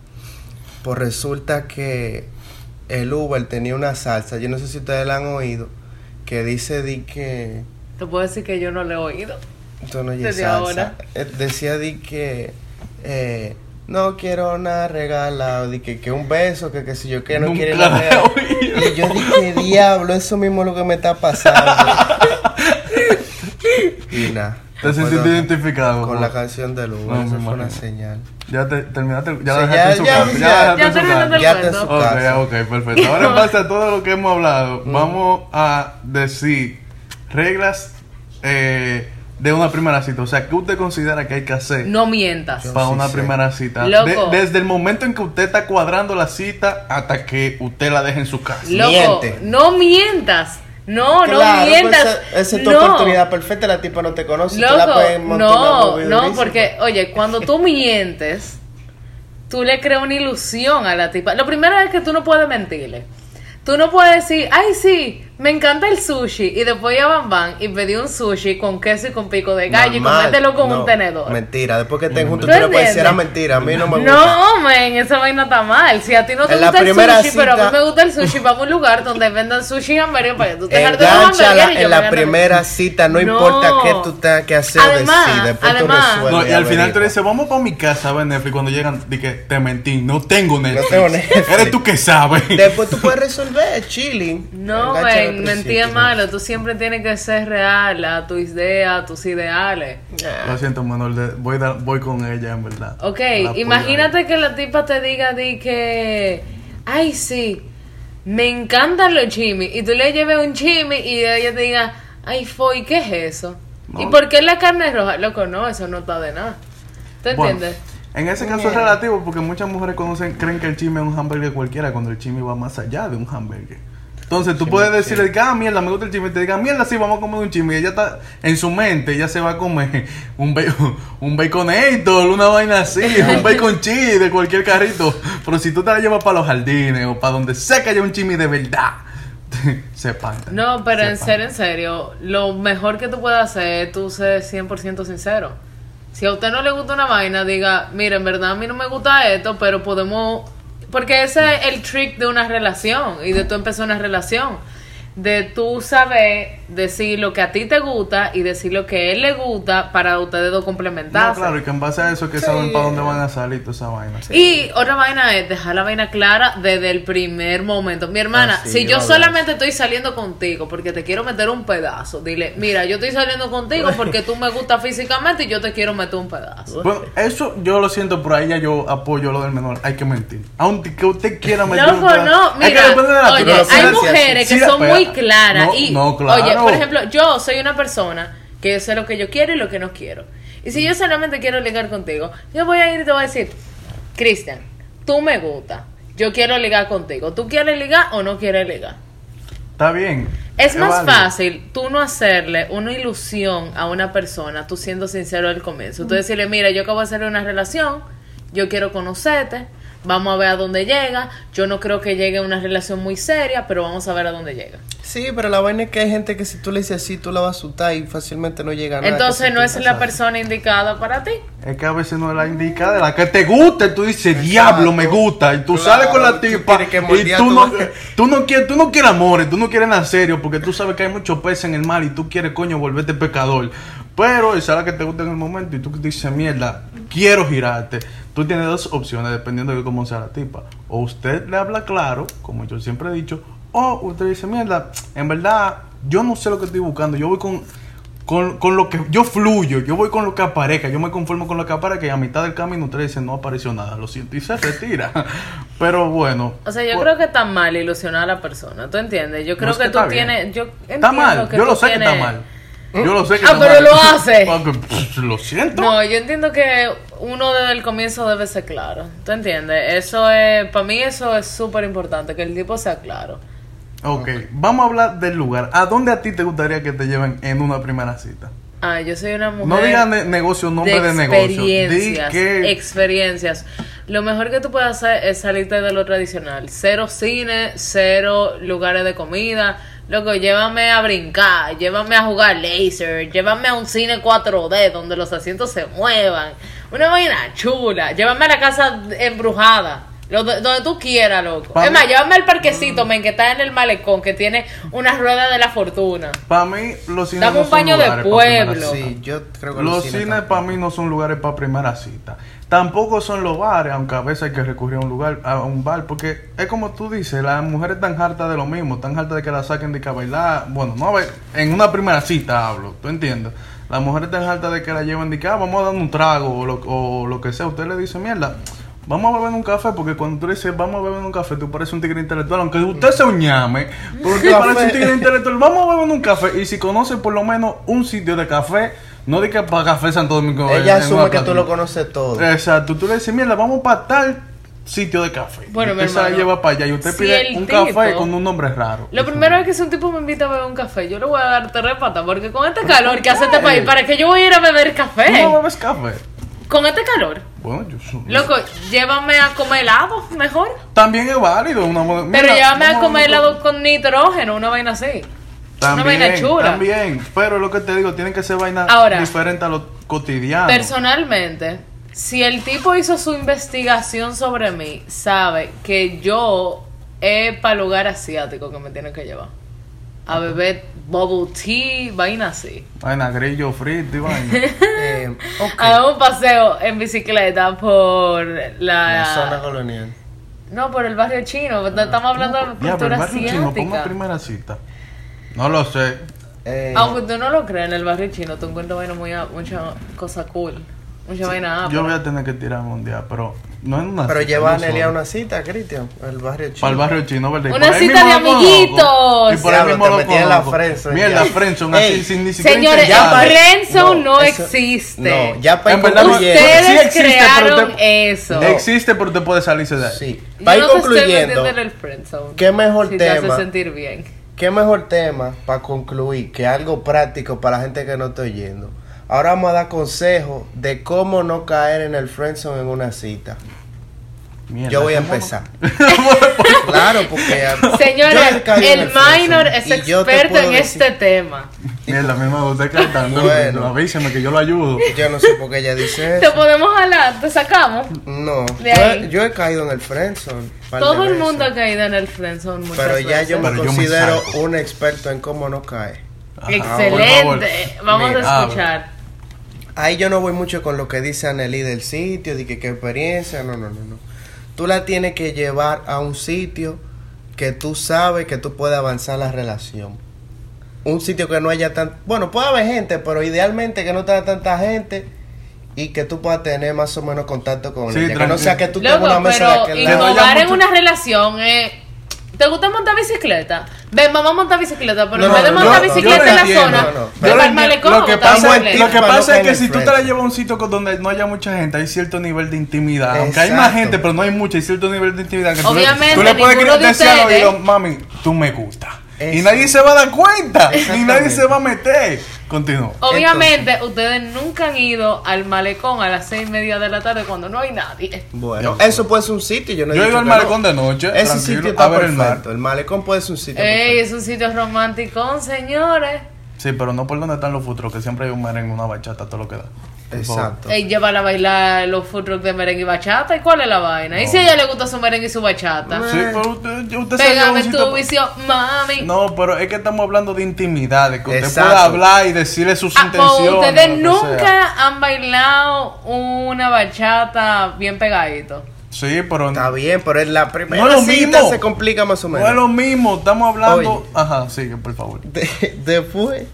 [SPEAKER 2] Pues resulta que el Uber tenía una salsa, yo no sé si ustedes la han oído, que dice di que.
[SPEAKER 3] Te puedo decir que yo no le he oído.
[SPEAKER 2] Esto no es
[SPEAKER 3] Desde
[SPEAKER 2] salsa.
[SPEAKER 3] ahora.
[SPEAKER 2] Eh, decía di que eh, no quiero nada regalado, di que, que un beso, que que si yo que no
[SPEAKER 1] Nunca
[SPEAKER 2] quiero
[SPEAKER 1] la
[SPEAKER 2] nada regalado. Y yo dije, diablo, eso mismo es lo que me está pasando. y nada.
[SPEAKER 1] ¿Te sentiste identificado?
[SPEAKER 2] Con la canción de Uber,
[SPEAKER 1] No,
[SPEAKER 2] eso fue una señal.
[SPEAKER 1] Ya te, terminaste, ya
[SPEAKER 2] Sí,
[SPEAKER 1] dejaste
[SPEAKER 2] ya-
[SPEAKER 1] en su
[SPEAKER 2] ya-
[SPEAKER 1] casa.
[SPEAKER 2] ya-
[SPEAKER 1] Ya, dejaste
[SPEAKER 3] ya
[SPEAKER 1] en su casa.
[SPEAKER 2] Ya en
[SPEAKER 3] cuento.
[SPEAKER 2] su
[SPEAKER 1] Ok,
[SPEAKER 2] casa.
[SPEAKER 1] ok, perfecto. Ahora en base a todo lo que hemos hablado,
[SPEAKER 2] Mm.
[SPEAKER 1] vamos a decir reglas eh, de una primera cita. O sea, ¿qué usted considera que hay que hacer
[SPEAKER 3] No mientas.
[SPEAKER 1] Para
[SPEAKER 2] sí
[SPEAKER 1] una
[SPEAKER 2] sé.
[SPEAKER 1] primera cita?
[SPEAKER 3] Loco.
[SPEAKER 1] De- desde el momento en que usted está cuadrando la cita hasta que usted la deje en su casa.
[SPEAKER 3] Loco,
[SPEAKER 2] Miente.
[SPEAKER 3] no mientas. No,
[SPEAKER 2] Claro,
[SPEAKER 3] no mientas.
[SPEAKER 2] pues, esa, esa es tu
[SPEAKER 3] no.
[SPEAKER 2] oportunidad perfecta, la tipa no te conoce. tú la
[SPEAKER 3] Loco,
[SPEAKER 2] puedes montar
[SPEAKER 3] no, no,
[SPEAKER 2] durísima.
[SPEAKER 3] porque, oye, cuando tú mientes, tú le creas una ilusión a la tipa. Lo primero es que tú no puedes mentirle. Tú no puedes decir, ay, sí, me encanta el sushi. Y después ya van, van y pedí un sushi con queso y con pico de gallo y comértelo con
[SPEAKER 2] No,
[SPEAKER 3] un tenedor.
[SPEAKER 2] Mentira, después que estén juntos
[SPEAKER 3] ¿Tú
[SPEAKER 2] le puedes decir, era mentira, a mí no me gusta.
[SPEAKER 3] No, men, esa vaina está mal. Si a ti no te
[SPEAKER 2] En la
[SPEAKER 3] gusta el sushi, pero a mí me gusta el sushi, vamos a un lugar donde vendan sushi y hamburguesas para que tú te hartes de yo
[SPEAKER 2] en la primera cita, no,
[SPEAKER 3] No.
[SPEAKER 2] importa qué tú tengas que hacer o
[SPEAKER 3] Además,
[SPEAKER 2] decir, después
[SPEAKER 3] además-
[SPEAKER 2] tú resuelves.
[SPEAKER 1] No, y al final tú le dices, vamos para mi casa a ver Netflix. Cuando llegan, di que te mentí, no tengo Netflix.
[SPEAKER 2] tengo Netflix.
[SPEAKER 1] Eres tú que sabes.
[SPEAKER 2] Después tú puedes resolver, chilling.
[SPEAKER 3] No, men,
[SPEAKER 2] principio.
[SPEAKER 3] es malo. Tú siempre tienes que ser real a tus ideas, a tus ideales.
[SPEAKER 1] Lo siento, Manuel, de- voy, da- voy con ella, en verdad.
[SPEAKER 3] Ok, imagínate que la tipa te diga di que, ay, sí, me encantan los chimis. Y tú le lleves un chimi y ella te diga, ay, Foy, ¿qué es eso?
[SPEAKER 1] No.
[SPEAKER 3] ¿Y por qué la carne es roja? Loco, no, eso no está de nada. ¿Tú
[SPEAKER 1] Bueno,
[SPEAKER 3] entiendes?
[SPEAKER 1] en ese caso es relativo porque muchas mujeres conocen, creen que el chisme es un hamburger cualquiera cuando el chisme va más allá de un hamburger. Entonces tú puedes decirle que, ah, mierda, me gusta el chisme. Y te diga, mierda, sí, vamos a comer un chisme. Y ella está en su mente, ella se va a comer un, un baconator, una vaina así, un bacon cheese de cualquier carrito. Pero si tú te la llevas para los jardines o para donde sea que haya un chisme de verdad, se espanta.
[SPEAKER 3] No, pero
[SPEAKER 1] Se
[SPEAKER 3] en
[SPEAKER 1] espanta.
[SPEAKER 3] serio, en serio, lo mejor que tú puedes hacer es tú ser 100% sincero. Si a usted no le gusta una vaina, diga, mira, en verdad a mí no me gusta esto, pero podemos... Porque ese es el trick de una relación y de tú empezar una relación. De tú saber decir lo que a ti te gusta y decir lo que a él le gusta para ustedes dos
[SPEAKER 1] No,
[SPEAKER 3] complementarse.
[SPEAKER 1] claro, y que en base a eso que saben para dónde van a salir toda esa vaina.
[SPEAKER 3] Y otra vaina es dejar la vaina clara desde el primer momento. Mi hermana,
[SPEAKER 2] Ah, sí,
[SPEAKER 3] si yo solamente estoy saliendo contigo porque te quiero meter un pedazo, dile, mira, yo estoy saliendo contigo porque tú me gustas físicamente y yo te quiero meter un pedazo.
[SPEAKER 1] Bueno, eso yo lo siento, por ahí ya yo apoyo lo del menor. Hay que mentir. Aunque que usted quiera mentir.
[SPEAKER 3] Loco,
[SPEAKER 1] un pedazo,
[SPEAKER 3] no,
[SPEAKER 1] hay que
[SPEAKER 3] mira,
[SPEAKER 1] depender de la
[SPEAKER 3] oye,
[SPEAKER 1] naturaleza.
[SPEAKER 3] hay mujeres
[SPEAKER 1] sí,
[SPEAKER 3] que son
[SPEAKER 1] pero-
[SPEAKER 3] muy
[SPEAKER 1] no,
[SPEAKER 3] y,
[SPEAKER 1] no, claro.
[SPEAKER 3] oye, por ejemplo, yo soy una persona que sé lo que yo quiero y lo que no quiero. Y si yo solamente quiero ligar contigo, yo voy a ir y te voy a decir, Cristian, tú me gusta, yo quiero ligar contigo. ¿Tú quieres ligar o no quieres ligar?
[SPEAKER 1] Está bien.
[SPEAKER 3] Es más fácil tú no hacerle una ilusión a una persona, tú siendo sincero al comienzo. Tú decirle, mira, yo acabo de hacer una relación, yo quiero conocerte, vamos a ver a dónde llega. Yo no creo que llegue a una relación muy seria, pero vamos a ver a dónde llega.
[SPEAKER 2] Sí, pero la vaina es que hay gente que si tú le dices así, tú la vas a asustar y fácilmente no llega a nada.
[SPEAKER 3] Entonces no es la persona indicada para ti.
[SPEAKER 1] Es que a veces no es la indicada, la que te gusta, y tú dices, diablo, me gusta, y tú
[SPEAKER 2] Claro,
[SPEAKER 1] sales con la
[SPEAKER 2] tú
[SPEAKER 1] tipa,
[SPEAKER 2] que
[SPEAKER 1] y tú no, tú, no quieres, tú no quieres amores, tú no quieres nada serio, porque tú sabes que hay muchos peces en el mar y tú quieres, coño, volverte pecador. Pero esa es la que te gusta en el momento y tú dices, mierda, quiero girarte. Tú tienes dos opciones dependiendo de cómo sea la tipa. O usted le habla claro, como yo siempre he dicho, o usted dice, mierda, en verdad, yo no sé lo que estoy buscando, yo voy con, con, con lo que yo fluyo, yo voy con lo que aparezca, yo me conformo con lo que aparezca y a mitad del camino usted dice, no apareció nada, lo siento, y se retira. Pero bueno.
[SPEAKER 3] O sea, yo
[SPEAKER 1] pues,
[SPEAKER 3] creo que está mal ilusionar a la persona, ¿tú entiendes? Yo creo
[SPEAKER 1] es
[SPEAKER 3] que,
[SPEAKER 1] que
[SPEAKER 3] tú
[SPEAKER 1] está bien.
[SPEAKER 3] tienes... Yo
[SPEAKER 1] Está
[SPEAKER 3] entiendo
[SPEAKER 1] mal,
[SPEAKER 3] que
[SPEAKER 1] yo
[SPEAKER 3] tú
[SPEAKER 1] lo sé que está mal. Yo lo sé que
[SPEAKER 3] Ah, pero lo hace.
[SPEAKER 1] Lo siento.
[SPEAKER 3] No, yo entiendo que uno desde el comienzo debe ser claro. ¿Tú entiendes? Eso es, para mí eso es súper importante, que el tipo sea claro.
[SPEAKER 1] Ok, vamos a hablar del lugar. ¿A dónde a ti te gustaría que te lleven en una primera cita?
[SPEAKER 3] Ah, yo soy una mujer
[SPEAKER 1] No digas ne- negocio, nombre de,
[SPEAKER 3] de
[SPEAKER 1] negocio. Di
[SPEAKER 3] experiencias,
[SPEAKER 1] que
[SPEAKER 3] experiencias. Lo mejor que tú puedes hacer es salirte de lo tradicional. Cero cine, cero lugares de comida. Loco, llévame a brincar, llévame a jugar laser, llévame a un cine 4D donde los asientos se muevan. Una vaina chula. Llévame a la casa embrujada. Lo- donde tú quieras, loco.
[SPEAKER 1] Pa'
[SPEAKER 3] es más, llévame al parquecito, men, que está en el malecón, que tiene una rueda de la fortuna.
[SPEAKER 1] para mí los cines
[SPEAKER 3] Dame
[SPEAKER 1] no
[SPEAKER 3] un
[SPEAKER 1] son
[SPEAKER 3] baño de pueblo.
[SPEAKER 1] cita.
[SPEAKER 2] Sí, yo creo que
[SPEAKER 1] Los cines para mí no son lugares para primera cita. Tampoco son los bares, aunque a veces hay que recurrir a un lugar, a un bar, porque es como tú dices, las mujeres están hartas de lo mismo, están hartas de que la saquen de que a bailar, bueno, no a ver, en una primera cita hablo, ¿tú entiendes? Las mujeres están hartas de que la lleven de que ah, vamos a dar un trago o lo, o lo que sea, usted le dice, mierda, vamos a beber un café, porque cuando tú le dices vamos a beber un café, tú pareces un tigre intelectual, aunque usted sea un ñame, pero usted
[SPEAKER 2] Café.
[SPEAKER 1] parece un tigre intelectual, vamos a beber un café, y si conoce por lo menos un sitio de café, no de que para Café Santo Domingo.
[SPEAKER 2] Ella asume que tú lo conoces todo.
[SPEAKER 1] Exacto, tú le dices, mira, vamos para tal sitio de café.
[SPEAKER 3] Bueno,
[SPEAKER 1] y
[SPEAKER 3] mi
[SPEAKER 1] usted se la
[SPEAKER 3] hermano,
[SPEAKER 1] lleva para allá y usted
[SPEAKER 3] si
[SPEAKER 1] pide un
[SPEAKER 3] tipo-
[SPEAKER 1] café con un nombre raro.
[SPEAKER 3] Lo primero es que si un tipo me invita a beber un café, yo le voy a dar tres patas, porque con este calor que hace este país, ¿para qué yo voy a ir a beber
[SPEAKER 1] ¿Tú no
[SPEAKER 3] café?
[SPEAKER 1] bebes café?
[SPEAKER 3] Con este calor.
[SPEAKER 1] Bueno, yo soy-
[SPEAKER 3] Loco, llévame a comer helado, mejor.
[SPEAKER 1] También es válido. Una,
[SPEAKER 3] Pero
[SPEAKER 1] mira,
[SPEAKER 3] llévame a comer helado con nitrógeno, una vaina así.
[SPEAKER 1] También,
[SPEAKER 3] una vaina chula.
[SPEAKER 1] También, pero lo que te digo, tiene que ser vaina
[SPEAKER 3] Ahora,
[SPEAKER 1] diferente a lo cotidiano.
[SPEAKER 3] Personalmente, si el tipo hizo su investigación sobre mí, sabe que yo es para lugar asiático que me tiene que llevar. A beber bubble tea, vaina así.
[SPEAKER 1] Vaina grillo frito y vaina.
[SPEAKER 2] Eh, ok.
[SPEAKER 3] A dar un paseo en bicicleta por la...
[SPEAKER 2] La zona colonial.
[SPEAKER 3] No, por el barrio chino. Estamos hablando de
[SPEAKER 1] Ya,
[SPEAKER 3] cultura
[SPEAKER 1] el barrio chino, ¿cómo
[SPEAKER 3] asiática.
[SPEAKER 1] primera cita? No lo sé.
[SPEAKER 2] Eh,
[SPEAKER 3] Aunque tú no lo creas, en el barrio chino tú encuentras bueno, muy, mucha cosa cool. Mucha vaina.
[SPEAKER 1] Yo voy a tener que tirarme un día, pero no en una
[SPEAKER 2] Pero
[SPEAKER 1] cita,
[SPEAKER 2] lleva a Nelly a una cita, Cristian, al barrio chino.
[SPEAKER 1] Para el barrio chino, ¿verdad?
[SPEAKER 3] Una cita de amiguitos.
[SPEAKER 1] Y por ahí mismo lo
[SPEAKER 2] metí en la friendzone
[SPEAKER 1] Mierda,
[SPEAKER 2] ya.
[SPEAKER 1] friendzone, así, sin ni siquiera
[SPEAKER 3] Señores, el friendzone no, existe.
[SPEAKER 2] No, ya para.
[SPEAKER 3] Ustedes
[SPEAKER 1] Sí existe, pero
[SPEAKER 3] crearon
[SPEAKER 1] te-
[SPEAKER 3] eso.
[SPEAKER 1] Existe, pero te puede salirse de ahí.
[SPEAKER 2] Sí. Para ir
[SPEAKER 3] no te estoy
[SPEAKER 2] concluyendo. ¿qué mejor
[SPEAKER 3] si te hace
[SPEAKER 2] tema?
[SPEAKER 3] sentir bien.
[SPEAKER 2] ¿Qué mejor tema para concluir que algo práctico para la gente que no está oyendo? Ahora vamos a dar consejos de cómo no caer en el friendzone en una cita.
[SPEAKER 1] Mierda,
[SPEAKER 2] Yo voy a empezar. claro, porque ah,
[SPEAKER 3] Señores, el minor es
[SPEAKER 2] te
[SPEAKER 3] experto en
[SPEAKER 2] decir-
[SPEAKER 3] este tema.
[SPEAKER 1] Mierda, mí me gusta cantando.
[SPEAKER 2] Bueno.
[SPEAKER 1] Avísame que yo lo ayudo.
[SPEAKER 2] Yo no sé por qué ella dice
[SPEAKER 3] Te
[SPEAKER 2] eso.
[SPEAKER 3] podemos jalar, te sacamos.
[SPEAKER 2] No, yo, he- yo he caído en el friendzone.
[SPEAKER 3] Todo el mundo ha caído en el friendzone muchas
[SPEAKER 2] Pero ya
[SPEAKER 3] veces.
[SPEAKER 2] yo me
[SPEAKER 1] Pero yo me
[SPEAKER 2] considero un experto en cómo no caer.
[SPEAKER 1] Ajá, por
[SPEAKER 3] Excelente. Vamos
[SPEAKER 2] Mira,
[SPEAKER 3] a escuchar.
[SPEAKER 2] Ahí yo no voy mucho con lo que dice Anneli del sitio, de que qué experiencia, no, no, no, no. Tú la tienes que llevar a un sitio que tú sabes que tú puedes avanzar la relación. Un sitio que no haya tan... Bueno, puede haber gente, pero idealmente que no tenga tanta gente y que tú puedas tener más o menos contacto con
[SPEAKER 1] Sí,
[SPEAKER 2] ella. Que no sea que tú tengas una mesa de aquel
[SPEAKER 1] Que no
[SPEAKER 2] lado.
[SPEAKER 3] innovar en una relación eh, ¿Te gusta montar bicicleta? Ven, vamos a montar bicicleta, pero
[SPEAKER 2] No,
[SPEAKER 3] en vez de
[SPEAKER 2] no,
[SPEAKER 3] montar
[SPEAKER 2] no, no,
[SPEAKER 3] bicicleta en la
[SPEAKER 1] entiendo,
[SPEAKER 3] zona,
[SPEAKER 2] no, no.
[SPEAKER 3] ven
[SPEAKER 1] Yo
[SPEAKER 3] para
[SPEAKER 1] lo que pasa,
[SPEAKER 3] bicicleta.
[SPEAKER 1] lo que pasa es que si tú te la llevas a un sitio con donde no haya mucha gente, hay cierto nivel de intimidad. Aunque hay más gente, pero no hay mucha, hay cierto nivel de intimidad. Que tú le-
[SPEAKER 3] Obviamente,
[SPEAKER 1] tú le puedes
[SPEAKER 3] de
[SPEAKER 1] decir al oído, mami, tú me gustas. Y nadie se va a dar cuenta, ni nadie se va a meter. Continúa.
[SPEAKER 3] Obviamente, ustedes nunca han ido al malecón a las seis y media de la tarde cuando no hay nadie.
[SPEAKER 2] Bueno, eso puede ser un sitio. Yo, no he
[SPEAKER 1] Yo he ido al malecón
[SPEAKER 2] no.
[SPEAKER 1] de noche,
[SPEAKER 2] Ese
[SPEAKER 1] tranquilo,
[SPEAKER 2] sitio
[SPEAKER 1] a
[SPEAKER 2] está
[SPEAKER 1] ver el mar.
[SPEAKER 2] perfecto. El malecón puede ser un sitio
[SPEAKER 3] Ey, es un sitio romántico, señores.
[SPEAKER 1] Sí, pero no por donde están los futros, que siempre hay un merengue, una bachata, todo lo que da.
[SPEAKER 2] Exacto.
[SPEAKER 3] Ey, llévala a bailar los food trucks de merengue y bachata. ¿Y cuál es la vaina? ¿Y si a ella le gusta su merengue y su bachata?
[SPEAKER 1] Sí, pero usted, usted
[SPEAKER 3] Pégame tu visión, mami.
[SPEAKER 1] No, pero es que estamos hablando de intimidad, de que usted
[SPEAKER 2] Exacto.
[SPEAKER 1] pueda hablar y decirle sus
[SPEAKER 3] Ah, pues,
[SPEAKER 1] intenciones.
[SPEAKER 3] ustedes
[SPEAKER 1] lo que
[SPEAKER 3] nunca
[SPEAKER 1] sea.
[SPEAKER 3] han bailado una bachata bien pegadito.
[SPEAKER 1] Sí, pero
[SPEAKER 2] Está bien, pero en la primera
[SPEAKER 1] No es lo
[SPEAKER 2] cita
[SPEAKER 1] mismo.
[SPEAKER 2] se complica más o
[SPEAKER 1] no
[SPEAKER 2] menos.
[SPEAKER 1] es lo mismo. Estamos hablando.
[SPEAKER 2] Oye.
[SPEAKER 1] Ajá, sigue, por favor.
[SPEAKER 2] De- después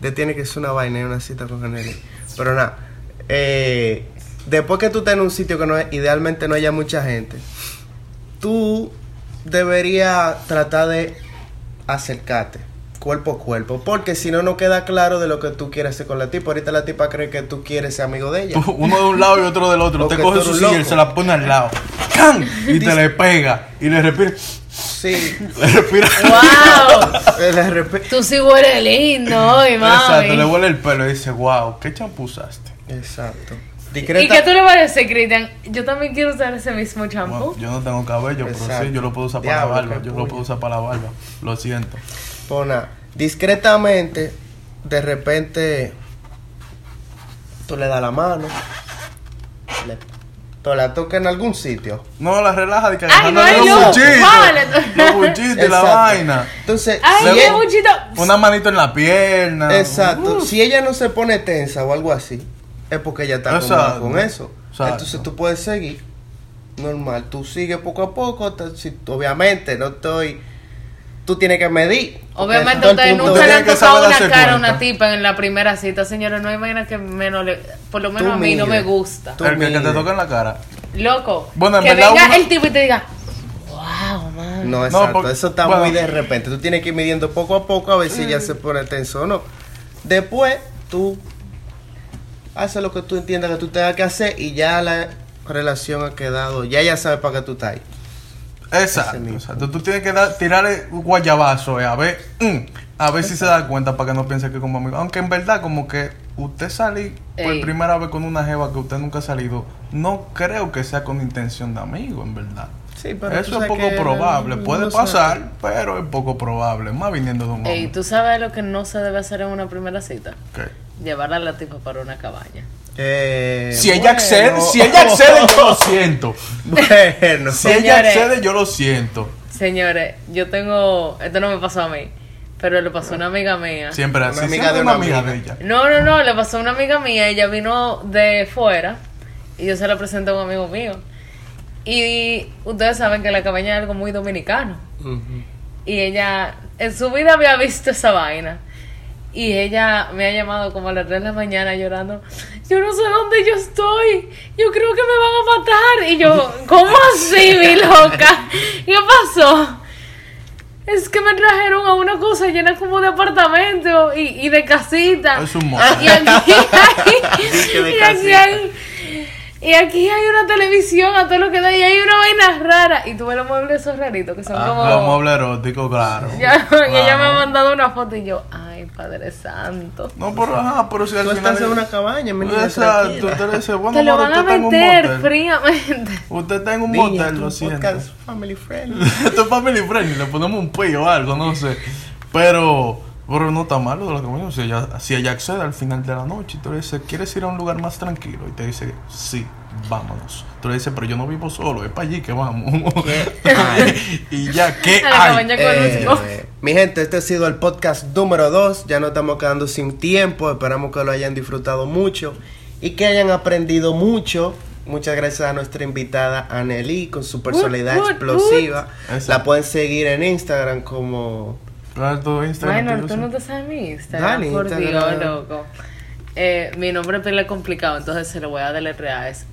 [SPEAKER 2] de tiene que ser una vaina y una cita con Canelli. Pero nada, eh, después que tú estés en un sitio que no idealmente no haya mucha gente, tú deberías tratar de acercarte cuerpo a cuerpo, porque si no, no queda claro de lo que tú quieres hacer con la tipa. Ahorita la tipa cree que tú quieres ser amigo de ella.
[SPEAKER 1] Uno de un lado y otro del otro. Usted coge su silla y se la pone al lado. ¡Can! Y te le pega. Y le respira.
[SPEAKER 2] Sí,
[SPEAKER 1] Le respira.
[SPEAKER 3] ¡Wow! Tú sí hueles lindo hoy,
[SPEAKER 1] Exacto, le
[SPEAKER 3] mami.
[SPEAKER 1] huele el pelo y dice, wow, ¿qué champú usaste?
[SPEAKER 2] Exacto.
[SPEAKER 3] ¿Y qué tú le vas a decir, Cristian? Yo también quiero usar ese mismo
[SPEAKER 1] Bueno,
[SPEAKER 3] champú.
[SPEAKER 1] yo no tengo cabello, pero sí, yo lo puedo usar para
[SPEAKER 2] Diablo,
[SPEAKER 1] la barba. Yo lo puedo usar para la barba. Lo siento.
[SPEAKER 2] Pona, discretamente, de repente, tú le das la mano, le, tú la tocas en algún sitio.
[SPEAKER 1] No, la relaja de que
[SPEAKER 3] Ay, no
[SPEAKER 1] los buchitos.
[SPEAKER 3] Vale.
[SPEAKER 1] Los buchitos y la vaina.
[SPEAKER 2] Entonces,
[SPEAKER 3] Ay,
[SPEAKER 2] si
[SPEAKER 3] buchito.
[SPEAKER 1] Una manito en la pierna.
[SPEAKER 2] exacto, si ella no se pone tensa o algo así, es porque ella está
[SPEAKER 1] Exacto.
[SPEAKER 2] con eso.
[SPEAKER 1] Exacto.
[SPEAKER 2] Entonces tú puedes seguir normal, tú sigues poco a poco, hasta- si- obviamente no estoy, tú tienes que medir.
[SPEAKER 3] Obviamente ustedes nunca le han tocado una cara a una tipa en la primera cita, señores. No hay manera que menos le... Por lo menos
[SPEAKER 2] Tú
[SPEAKER 3] a mí no me gusta.
[SPEAKER 2] Tú
[SPEAKER 1] El que, que te toca en la cara.
[SPEAKER 3] Loco.
[SPEAKER 1] Bueno, en
[SPEAKER 3] que
[SPEAKER 1] verdad
[SPEAKER 3] venga
[SPEAKER 1] uno-
[SPEAKER 3] el tipo y te diga, wow, man.
[SPEAKER 2] No, exacto.
[SPEAKER 1] porque-
[SPEAKER 2] eso está
[SPEAKER 1] bueno.
[SPEAKER 2] muy de repente. Tú tienes que ir midiendo poco a poco a ver si ella se pone tenso o no. Después, tú haces lo que tú entiendas que tú tengas que hacer y ya la relación ha quedado. Ya ella sabe para qué tú estás ahí.
[SPEAKER 1] Exacto, exacto. Tú tienes que dar, tirarle un guayabazo, eh, a ver, mm, a ver si se da cuenta para que no piense que como amigo. Aunque en verdad, como que usted salir por
[SPEAKER 3] Ey.
[SPEAKER 1] primera vez con una jeva que usted nunca ha salido, no creo que sea con intención de amigo, en verdad.
[SPEAKER 2] Sí, pero
[SPEAKER 1] Eso es
[SPEAKER 2] sabes
[SPEAKER 1] poco probable.
[SPEAKER 2] no-
[SPEAKER 1] Puede pasar,
[SPEAKER 2] sabe.
[SPEAKER 1] pero es poco probable. Más viniendo de un hombre.
[SPEAKER 3] Ey, ¿tú sabes lo que no se debe hacer en una primera cita?
[SPEAKER 1] ¿Qué?
[SPEAKER 3] Llevar a la tipa para una cabaña.
[SPEAKER 2] Eh,
[SPEAKER 1] Si ella
[SPEAKER 2] bueno.
[SPEAKER 1] accede, si ella accede, yo lo siento.
[SPEAKER 2] bueno.
[SPEAKER 1] Si ella accede, yo lo siento.
[SPEAKER 3] Señores, yo tengo... Esto no me pasó a mí, pero le pasó a una amiga mía.
[SPEAKER 1] Siempre
[SPEAKER 2] Una
[SPEAKER 1] así.
[SPEAKER 2] amiga
[SPEAKER 1] siempre
[SPEAKER 2] de
[SPEAKER 1] una
[SPEAKER 2] una
[SPEAKER 1] amiga
[SPEAKER 2] amiga.
[SPEAKER 1] de ella.
[SPEAKER 3] No, no, no, le pasó a una amiga mía, ella vino de fuera y yo se la presenté a un amigo mío. Y ustedes saben que la cabaña es algo muy dominicano. Y ella en su vida había visto esa vaina. Y ella me ha llamado como a las 3 de la mañana llorando. Yo no sé dónde yo estoy. Yo creo que me van a matar. Y yo, ¿cómo así, mi loca? ¿Qué pasó? Es que me trajeron a una cosa llena como de apartamento y, y de casita.
[SPEAKER 1] Es un
[SPEAKER 3] Y aquí y hay, y aquí hay una televisión a todo lo que da y hay una vaina rara. Y tuve los muebles esos raritos que son
[SPEAKER 1] Ah,
[SPEAKER 3] como...
[SPEAKER 1] Los muebles eróticos, claro.
[SPEAKER 3] Ya, y ella me ha
[SPEAKER 1] Claro.
[SPEAKER 3] mandado una foto y yo, ay, Padre Santo.
[SPEAKER 1] No, pero, ajá, pero si al
[SPEAKER 2] Tú
[SPEAKER 1] final...
[SPEAKER 2] estás en una cabaña, mi niña,
[SPEAKER 1] Exacto, usted le dice, bueno,
[SPEAKER 3] Te lo van a meter
[SPEAKER 1] motel.
[SPEAKER 3] fríamente.
[SPEAKER 1] Usted está en un
[SPEAKER 2] Niña,
[SPEAKER 1] motel,
[SPEAKER 2] tu
[SPEAKER 1] lo siento.
[SPEAKER 2] family friendly.
[SPEAKER 1] Esto es family friendly, le ponemos un pello o algo, no sé. Pero, pero no está malo de que me Si ella, si ella accede al final de la noche y tú le dices, ¿quieres ir a un lugar más tranquilo? Y te dice, sí, vámonos. Tú le dices, pero yo no vivo solo, es para allí que vamos. y ya, ¿qué
[SPEAKER 3] A la
[SPEAKER 1] hay?
[SPEAKER 2] Eh, mi gente, este ha sido el podcast número 2. Ya no estamos quedando sin tiempo. Esperamos que lo hayan disfrutado mucho y que hayan aprendido mucho. Muchas gracias a nuestra invitada Anneli con su personalidad explosiva. La pueden seguir en Instagram como
[SPEAKER 1] ¿Cuál es tu Instagram?
[SPEAKER 3] Bueno,
[SPEAKER 1] ¿Tú
[SPEAKER 3] no te sabes mi Instagram,
[SPEAKER 2] Dale,
[SPEAKER 3] por
[SPEAKER 2] Instagram.
[SPEAKER 3] Dios, loco. Eh, mi nombre es pila complicado, entonces se lo voy a deletrear. Es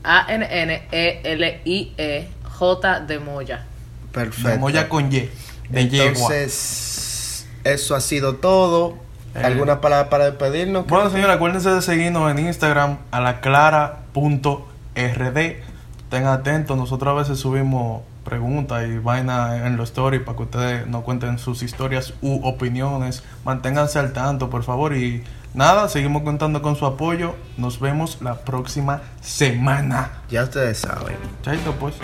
[SPEAKER 3] A-N-N-E-L-I-E-J de Moya.
[SPEAKER 2] perfecto.
[SPEAKER 1] De Moya con Y. De yegua.
[SPEAKER 2] Entonces, eso ha sido todo.
[SPEAKER 1] Eh.
[SPEAKER 2] ¿Alguna palabra para despedirnos?
[SPEAKER 1] Bueno, señores, acuérdense de seguirnos en Instagram a la clara.rd. Estén atentos, nosotros a veces subimos preguntas y vainas en los stories para que ustedes nos cuenten sus historias u opiniones. Manténganse al tanto, por favor. Y nada, seguimos contando con su apoyo. Nos vemos la próxima semana.
[SPEAKER 2] Ya ustedes saben.
[SPEAKER 1] Chaito, pues.